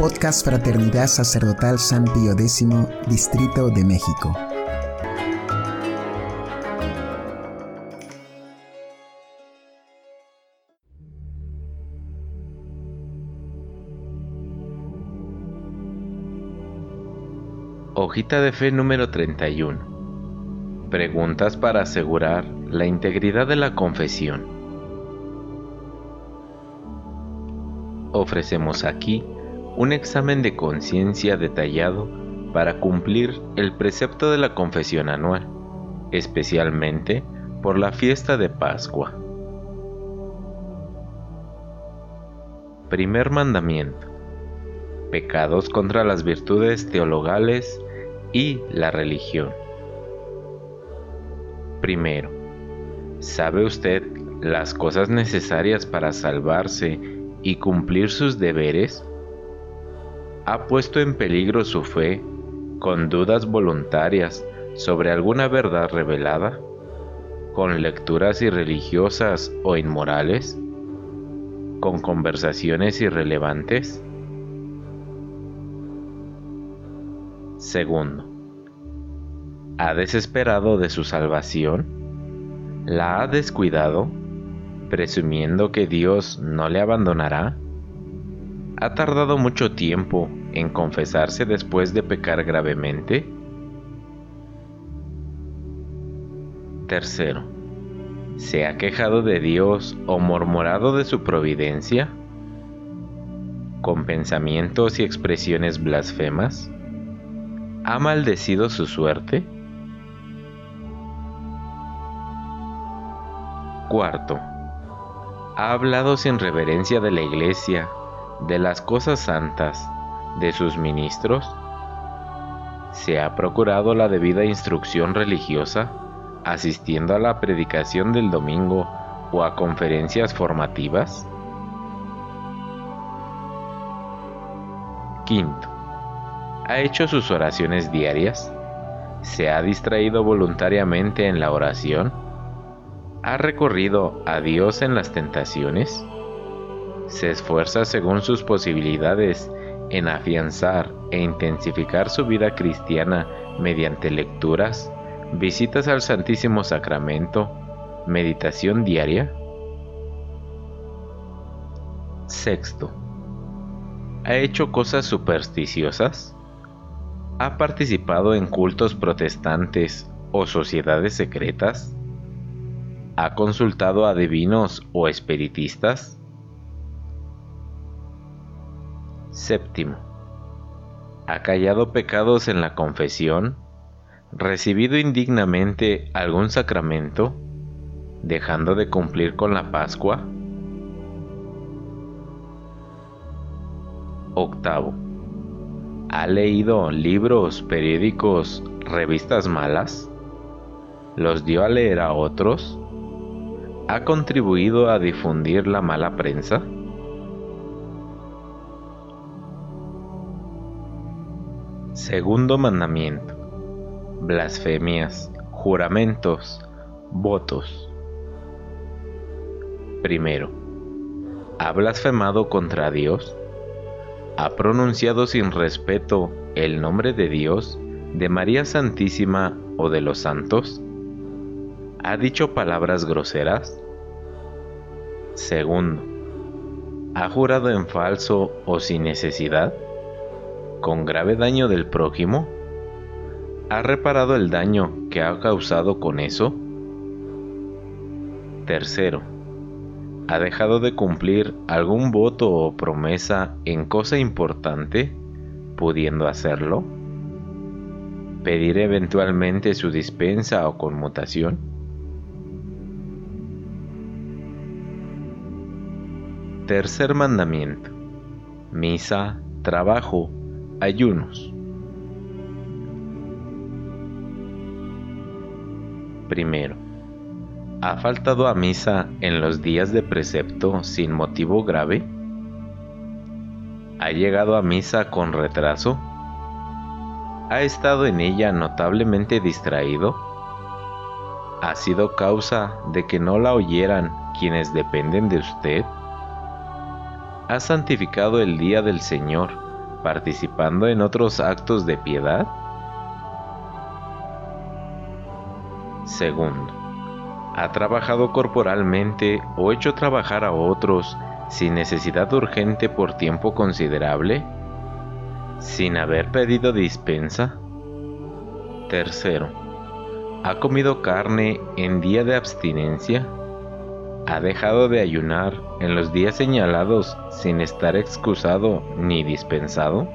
Podcast Fraternidad Sacerdotal San Pío X, Distrito de México. Hojita de fe número 31. Preguntas para asegurar la integridad de la confesión. Ofrecemos aquí un examen de conciencia detallado para cumplir el precepto de la confesión anual, especialmente por la fiesta de Pascua. Primer mandamiento. Pecados contra las virtudes teologales y la religión. Primero, ¿sabe usted las cosas necesarias para salvarse y cumplir sus deberes? ¿Ha puesto en peligro su fe con dudas voluntarias sobre alguna verdad revelada? ¿Con lecturas irreligiosas o inmorales? ¿Con conversaciones irrelevantes? Segundo, ¿ha desesperado de su salvación? ¿La ha descuidado, presumiendo que Dios no le abandonará? ¿Ha tardado mucho tiempo en confesarse después de pecar gravemente? Tercero, ¿se ha quejado de Dios o murmurado de su providencia? ¿Con pensamientos y expresiones blasfemas? ¿Ha maldecido su suerte? Cuarto, ha hablado sin reverencia de la iglesia, de las cosas santas, de sus ministros. ¿Se ha procurado la debida instrucción religiosa, asistiendo a la predicación del domingo o a conferencias formativas? Quinto, ¿Ha hecho sus oraciones diarias? ¿Se ha distraído voluntariamente en la oración? ¿Ha recorrido a Dios en las tentaciones? ¿Se esfuerza según sus posibilidades en afianzar e intensificar su vida cristiana mediante lecturas, visitas al Santísimo Sacramento, meditación diaria? Sexto. ¿Ha hecho cosas supersticiosas? ¿Ha participado en cultos protestantes o sociedades secretas? ¿Ha consultado a divinos o espiritistas? Séptimo. ¿Ha callado pecados en la confesión? ¿Recibido indignamente algún sacramento? ¿Dejando de cumplir con la Pascua? Octavo ¿Ha leído libros, periódicos, revistas malas? ¿Los dio a leer a otros? ¿Ha contribuido a difundir la mala prensa? Segundo mandamiento. Blasfemias, juramentos, votos. Primero. ¿Ha blasfemado contra Dios? ha pronunciado sin respeto el nombre de Dios, de María Santísima o de los santos? ¿Ha dicho palabras groseras? Segundo, ¿ha jurado en falso o sin necesidad? ¿Con grave daño del prójimo? ¿Ha reparado el daño que ha causado con eso? Tercero, ha dejado de cumplir algún voto o promesa en cosa importante, pudiendo hacerlo, pedir eventualmente su dispensa o conmutación. Tercer mandamiento. Misa, trabajo, ayunos. Primero ¿Ha faltado a misa en los días de precepto sin motivo grave? ¿Ha llegado a misa con retraso? ¿Ha estado en ella notablemente distraído? ¿Ha sido causa de que no la oyeran quienes dependen de usted? ¿Ha santificado el día del Señor participando en otros actos de piedad? Segundo, ¿ha trabajado corporalmente o hecho trabajar a otros sin necesidad urgente por tiempo considerable? ¿Sin haber pedido dispensa? Tercero, ¿ha comido carne en día de abstinencia? ¿Ha dejado de ayunar en los días señalados sin estar excusado ni dispensado?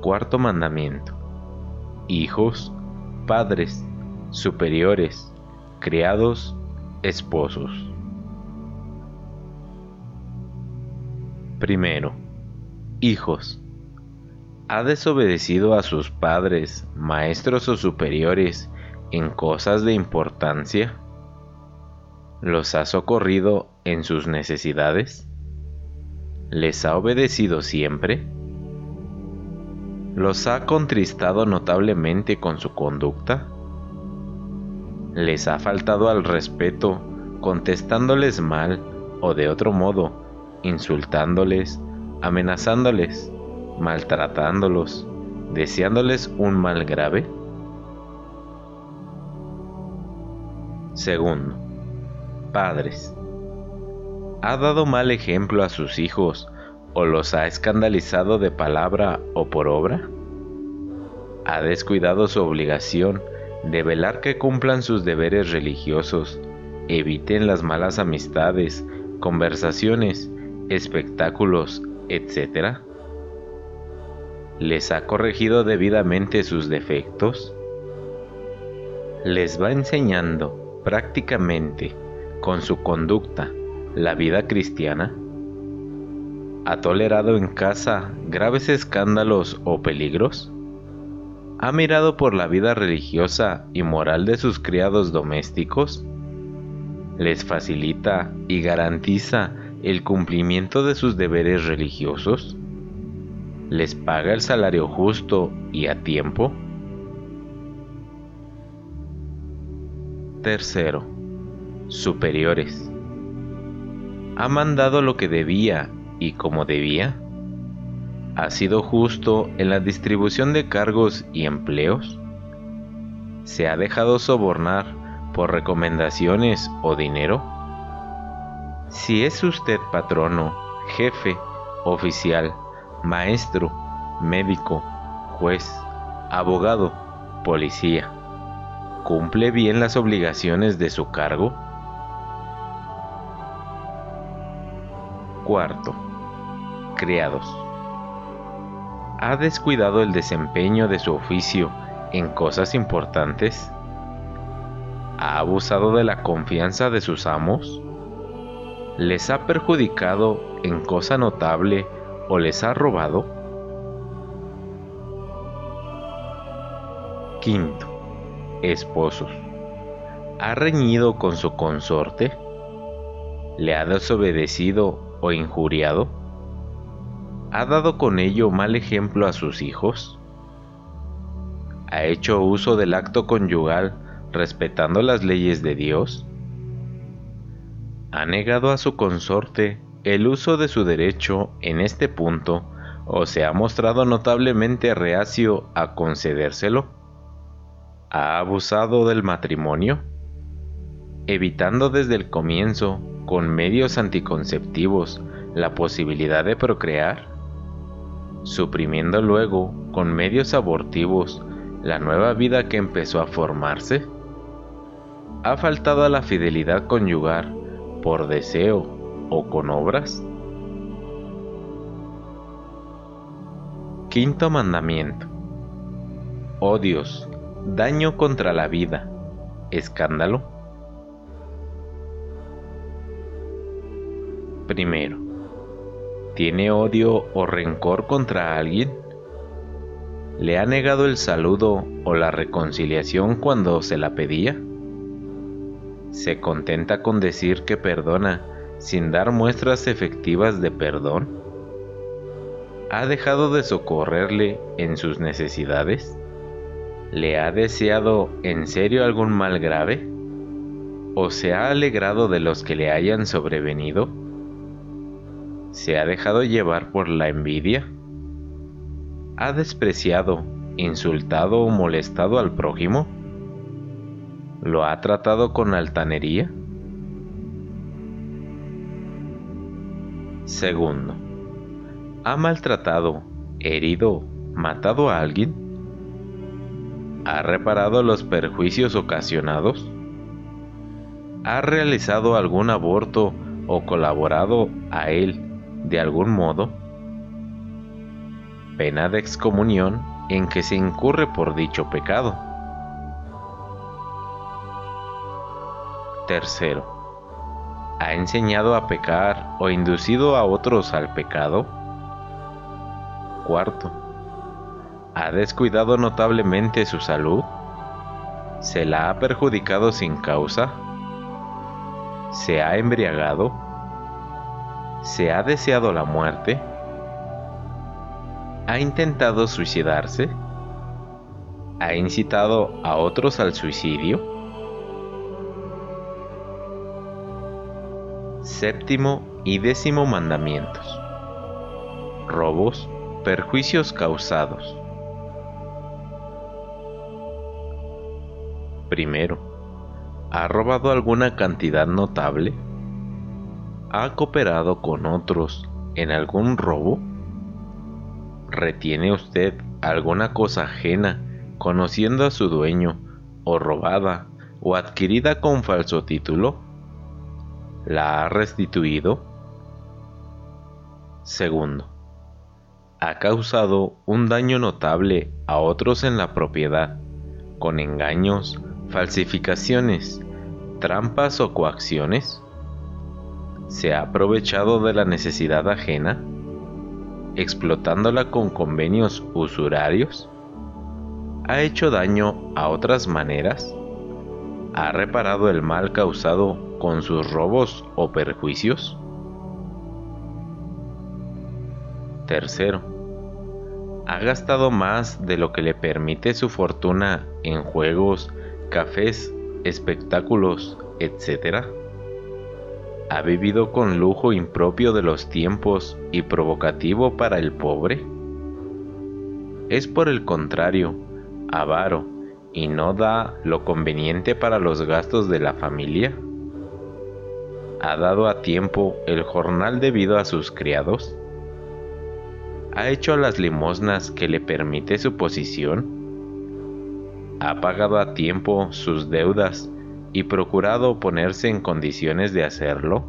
Cuarto mandamiento. Hijos, padres, superiores, criados, esposos. Primero, hijos. ¿Ha desobedecido a sus padres, maestros o superiores en cosas de importancia? ¿Los ha socorrido en sus necesidades? ¿Les ha obedecido siempre? ¿Los ha contristado notablemente con su conducta? ¿Les ha faltado al respeto contestándoles mal o de otro modo, insultándoles, amenazándoles, maltratándolos, deseándoles un mal grave? Segundo, padres. ¿Ha dado mal ejemplo a sus hijos o los ha escandalizado de palabra o por obra? ¿Ha descuidado su obligación de velar que cumplan sus deberes religiosos, eviten las malas amistades, conversaciones, espectáculos, etc.? ¿Les ha corregido debidamente sus defectos? ¿Les va enseñando prácticamente con su conducta la vida cristiana? ¿Ha tolerado en casa graves escándalos o peligros? ¿Ha mirado por la vida religiosa y moral de sus criados domésticos? ¿Les facilita y garantiza el cumplimiento de sus deberes religiosos? ¿Les paga el salario justo y a tiempo? Tercero, superiores. ¿Ha mandado lo que debía y como debía? ¿Ha sido justo en la distribución de cargos y empleos? ¿Se ha dejado sobornar por recomendaciones o dinero? Si es usted patrono, jefe, oficial, maestro, médico, juez, abogado, policía, ¿cumple bien las obligaciones de su cargo? Cuarto, criados. ¿Ha descuidado el desempeño de su oficio en cosas importantes? ¿Ha abusado de la confianza de sus amos? ¿Les ha perjudicado en cosa notable o les ha robado? Quinto, esposos. ¿Ha reñido con su consorte? ¿Le ha desobedecido o injuriado? ¿Ha dado con ello mal ejemplo a sus hijos? ¿Ha hecho uso del acto conyugal respetando las leyes de Dios? ¿Ha negado a su consorte el uso de su derecho en este punto o se ha mostrado notablemente reacio a concedérselo? ¿Ha abusado del matrimonio? Evitando desde el comienzo con medios anticonceptivos la posibilidad de procrear, suprimiendo luego con medios abortivos la nueva vida que empezó a formarse? ¿Ha faltado a la fidelidad conyugal por deseo o con obras? Quinto mandamiento. Odios, daño contra la vida, escándalo Primero, ¿tiene odio o rencor contra alguien? ¿Le ha negado el saludo o la reconciliación cuando se la pedía? ¿Se contenta con decir que perdona sin dar muestras efectivas de perdón? ¿Ha dejado de socorrerle en sus necesidades? ¿Le ha deseado en serio algún mal grave? ¿O se ha alegrado de los que le hayan sobrevenido? se ha dejado llevar por la envidia, ha despreciado, insultado o molestado al prójimo, lo ha tratado con altanería. Segundo, ha maltratado, herido, matado a alguien. ¿Ha reparado los perjuicios ocasionados? ¿Ha realizado algún aborto o colaborado a él de algún modo? Pena de excomunión en que se incurre por dicho pecado. Tercero, ¿ha enseñado a pecar o inducido a otros al pecado? Cuarto, ¿ha descuidado notablemente su salud? ¿Se la ha perjudicado sin causa? ¿Se ha embriagado? ¿Se ha deseado la muerte? ¿Ha intentado suicidarse? ¿Ha incitado a otros al suicidio? Séptimo y décimo mandamientos. Robos Perjuicios causados. Primero, ¿ha robado alguna cantidad notable? ¿Ha cooperado con otros en algún robo? ¿Retiene usted alguna cosa ajena conociendo a su dueño o robada o adquirida con falso título? ¿La ha restituido? Segundo, ha causado un daño notable a otros en la propiedad, con engaños, falsificaciones, trampas o coacciones? ¿Se ha aprovechado de la necesidad ajena, explotándola con convenios usurarios? ¿Ha hecho daño a otras maneras? ¿Ha reparado el mal causado con sus robos o perjuicios? Tercero, ha gastado más de lo que le permite su fortuna en juegos, cafés, espectáculos, etc. ¿Ha vivido con lujo impropio de los tiempos y provocativo para el pobre? Es por el contrario, avaro y no da lo conveniente para los gastos de la familia? ¿Ha dado a tiempo el jornal debido a sus criados? ¿Ha hecho las limosnas que le permite su posición? ¿Ha pagado a tiempo sus deudas y procurado ponerse en condiciones de hacerlo?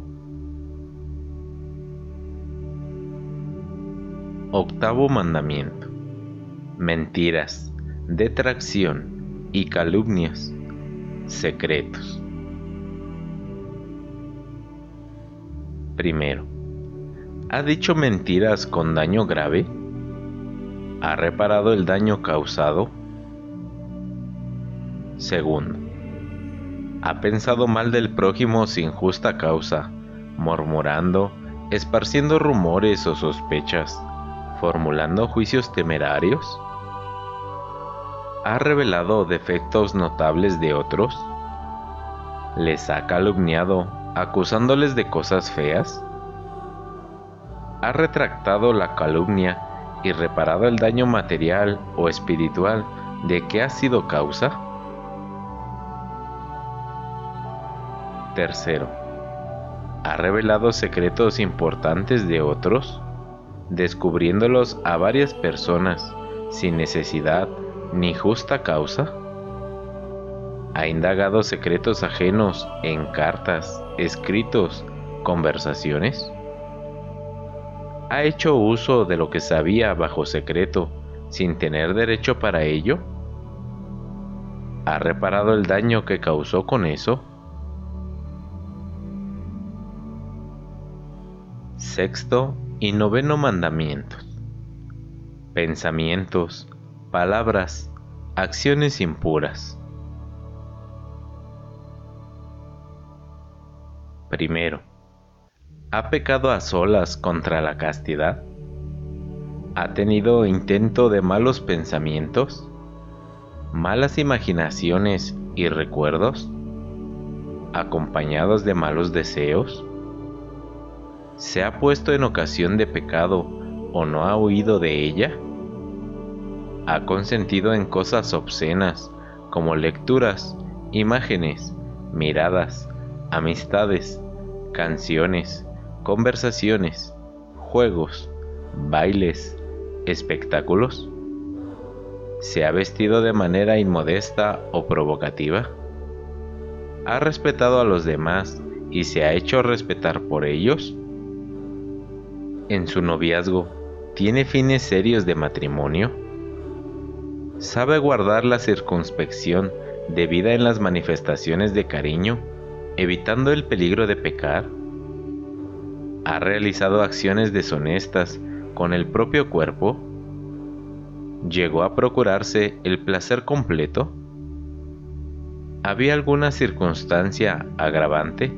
Octavo mandamiento. Mentiras, detracción y calumnias, secretos. Primero ¿Ha dicho mentiras con daño grave? ¿Ha reparado el daño causado? Segundo, ¿ha pensado mal del prójimo sin justa causa, murmurando, esparciendo rumores o sospechas, formulando juicios temerarios? ¿Ha revelado defectos notables de otros? ¿Les ha calumniado acusándoles de cosas feas? ha retractado la calumnia y reparado el daño material o espiritual de que ha sido causa? Tercero, ¿ha revelado secretos importantes de otros, descubriéndolos a varias personas sin necesidad ni justa causa? ¿Ha indagado secretos ajenos en cartas, escritos, conversaciones? ha hecho uso de lo que sabía bajo secreto sin tener derecho para ello? ¿Ha reparado el daño que causó con eso? Sexto y noveno mandamientos. Pensamientos, palabras, acciones impuras. Primero, ¿Ha pecado a solas contra la castidad? ¿Ha tenido intento de malos pensamientos? ¿Malas imaginaciones y recuerdos? ¿Acompañados de malos deseos? ¿Se ha puesto en ocasión de pecado o no ha huido de ella? ¿Ha consentido en cosas obscenas como lecturas, imágenes, miradas, amistades, canciones, conversaciones, juegos, bailes, espectáculos? ¿Se ha vestido de manera inmodesta o provocativa? ¿Ha respetado a los demás y se ha hecho respetar por ellos? En su noviazgo, ¿tiene fines serios de matrimonio? ¿Sabe guardar la circunspección debida en las manifestaciones de cariño, evitando el peligro de pecar? ¿Ha realizado acciones deshonestas con el propio cuerpo? ¿Llegó a procurarse el placer completo? ¿Había alguna circunstancia agravante?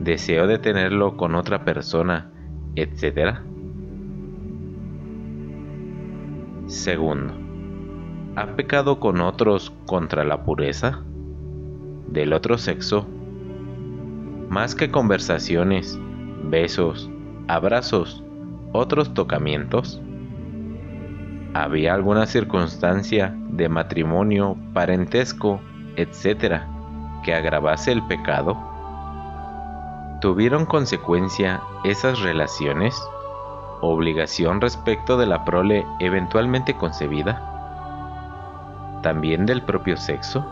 ¿Deseo de tenerlo con otra persona, etcétera? Segundo, ¿ha pecado con otros contra la pureza? Del otro sexo, más que conversaciones, besos, abrazos, otros tocamientos? ¿Había alguna circunstancia de matrimonio, parentesco, etcétera, que agravase el pecado? ¿Tuvieron consecuencia esas relaciones? ¿Obligación respecto de la prole eventualmente concebida? ¿También del propio sexo?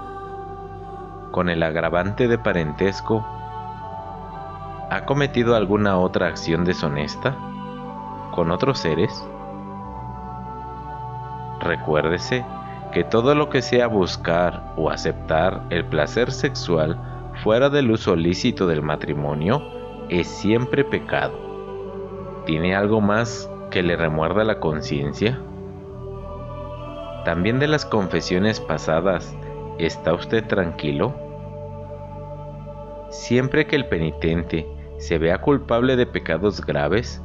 ¿Con el agravante de parentesco? ¿Ha cometido alguna otra acción deshonesta? ¿Con otros seres? Recuérdese que todo lo que sea buscar o aceptar el placer sexual fuera del uso lícito del matrimonio es siempre pecado. ¿Tiene algo más que le remuerda la conciencia? ¿También de las confesiones pasadas está usted tranquilo? Siempre que el penitente se vea culpable de pecados graves,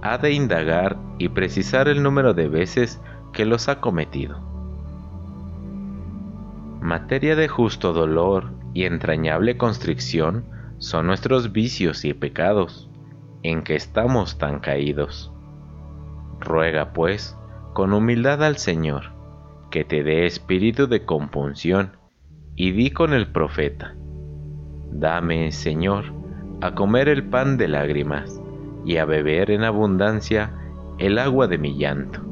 ha de indagar y precisar el número de veces que los ha cometido. Materia de justo dolor y entrañable constricción son nuestros vicios y pecados, en que estamos tan caídos. Ruega, pues, con humildad al Señor, que te dé espíritu de compunción, y di con el profeta, Dame, Señor, a comer el pan de lágrimas, y a beber en abundancia el agua de mi llanto